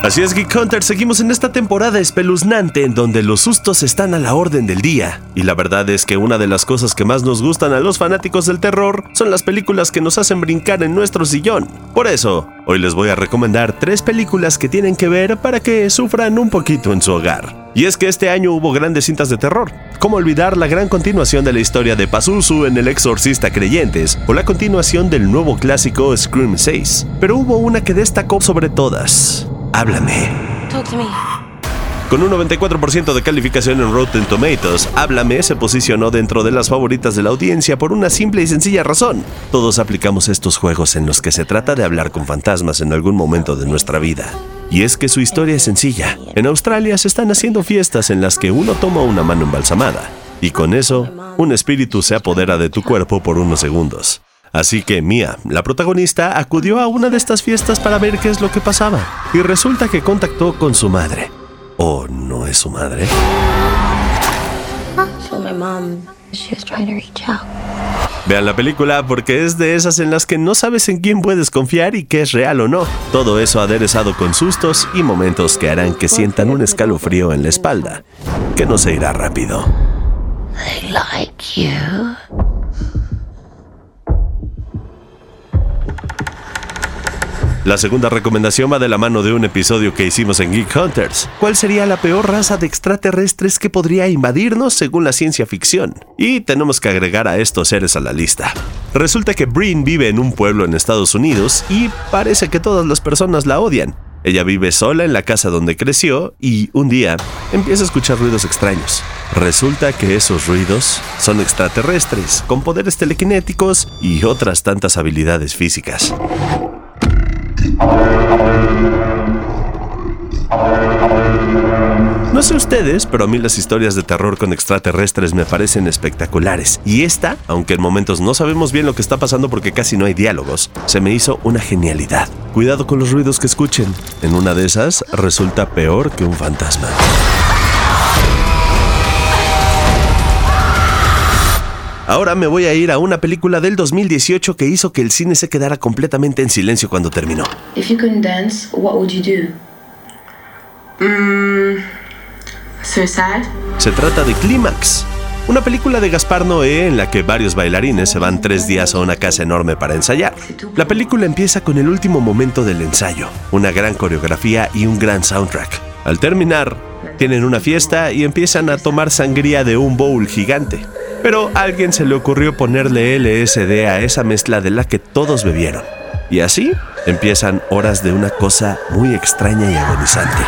Así es, Geek Hunter, seguimos en esta temporada espeluznante en donde los sustos están a la orden del día. Y la verdad es que una de las cosas que más nos gustan a los fanáticos del terror son las películas que nos hacen brincar en nuestro sillón. Por eso, hoy les voy a recomendar tres películas que tienen que ver para que sufran un poquito en su hogar. Y es que este año hubo grandes cintas de terror. ¿Cómo olvidar la gran continuación de la historia de Pazuzu en El Exorcista Creyentes o la continuación del nuevo clásico Scream 6? Pero hubo una que destacó sobre todas. Háblame. Con un 94% de calificación en Rotten Tomatoes, Háblame se posicionó dentro de las favoritas de la audiencia por una simple y sencilla razón. Todos aplicamos estos juegos en los que se trata de hablar con fantasmas en algún momento de nuestra vida. Y es que su historia es sencilla. En Australia se están haciendo fiestas en las que uno toma una mano embalsamada, y con eso, un espíritu se apodera de tu cuerpo por unos segundos. Así que Mia, la protagonista, acudió a una de estas fiestas para ver qué es lo que pasaba, y resulta que contactó con su madre. ¿O no es su madre? Vean la película porque es de esas en las que no sabes en quién puedes confiar y qué es real o no. Todo eso aderezado con sustos y momentos que harán que sientan un escalofrío en la espalda, que no se irá rápido. La segunda recomendación va de la mano de un episodio que hicimos en Geek Hunters. ¿Cuál sería la peor raza de extraterrestres que podría invadirnos según la ciencia ficción? Y tenemos que agregar a estos seres a la lista. Resulta que Breen vive en un pueblo en Estados Unidos y parece que todas las personas la odian. Ella vive sola en la casa donde creció y un día empieza a escuchar ruidos extraños. Resulta que esos ruidos son extraterrestres, con poderes telequinéticos y otras tantas habilidades físicas. No sé ustedes, pero a mí las historias de terror con extraterrestres me parecen espectaculares. Y esta, aunque en momentos no sabemos bien lo que está pasando porque casi no hay diálogos, se me hizo una genialidad. Cuidado con los ruidos que escuchen. En una de esas resulta peor que un fantasma. Ahora me voy a ir a una película del 2018 que hizo que el cine se quedara completamente en silencio cuando terminó. If you couldn't dance, what would you do? Mm, suicide. Se trata de Clímax, una película de Gaspar Noé en la que varios bailarines se van tres días a una casa enorme para ensayar. La película empieza con el último momento del ensayo, una gran coreografía y un gran soundtrack. Al terminar, tienen una fiesta y empiezan a tomar sangría de un bowl gigante. Pero a alguien se le ocurrió ponerle LSD a esa mezcla de la que todos bebieron. Y así empiezan horas de una cosa muy extraña y agonizante.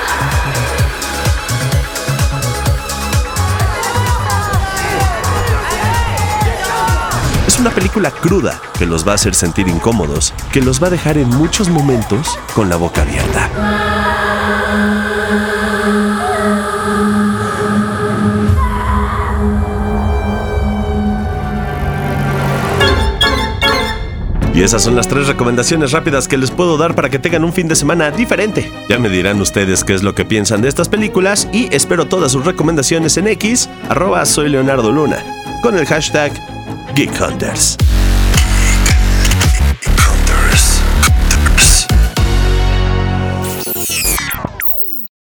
Es una película cruda que los va a hacer sentir incómodos, que los va a dejar en muchos momentos con la boca abierta. Y esas son las tres recomendaciones rápidas que les puedo dar para que tengan un fin de semana diferente. Ya me dirán ustedes qué es lo que piensan de estas películas y espero todas sus recomendaciones en X, arroba soy Leonardo Luna, con el hashtag Geek Hunters.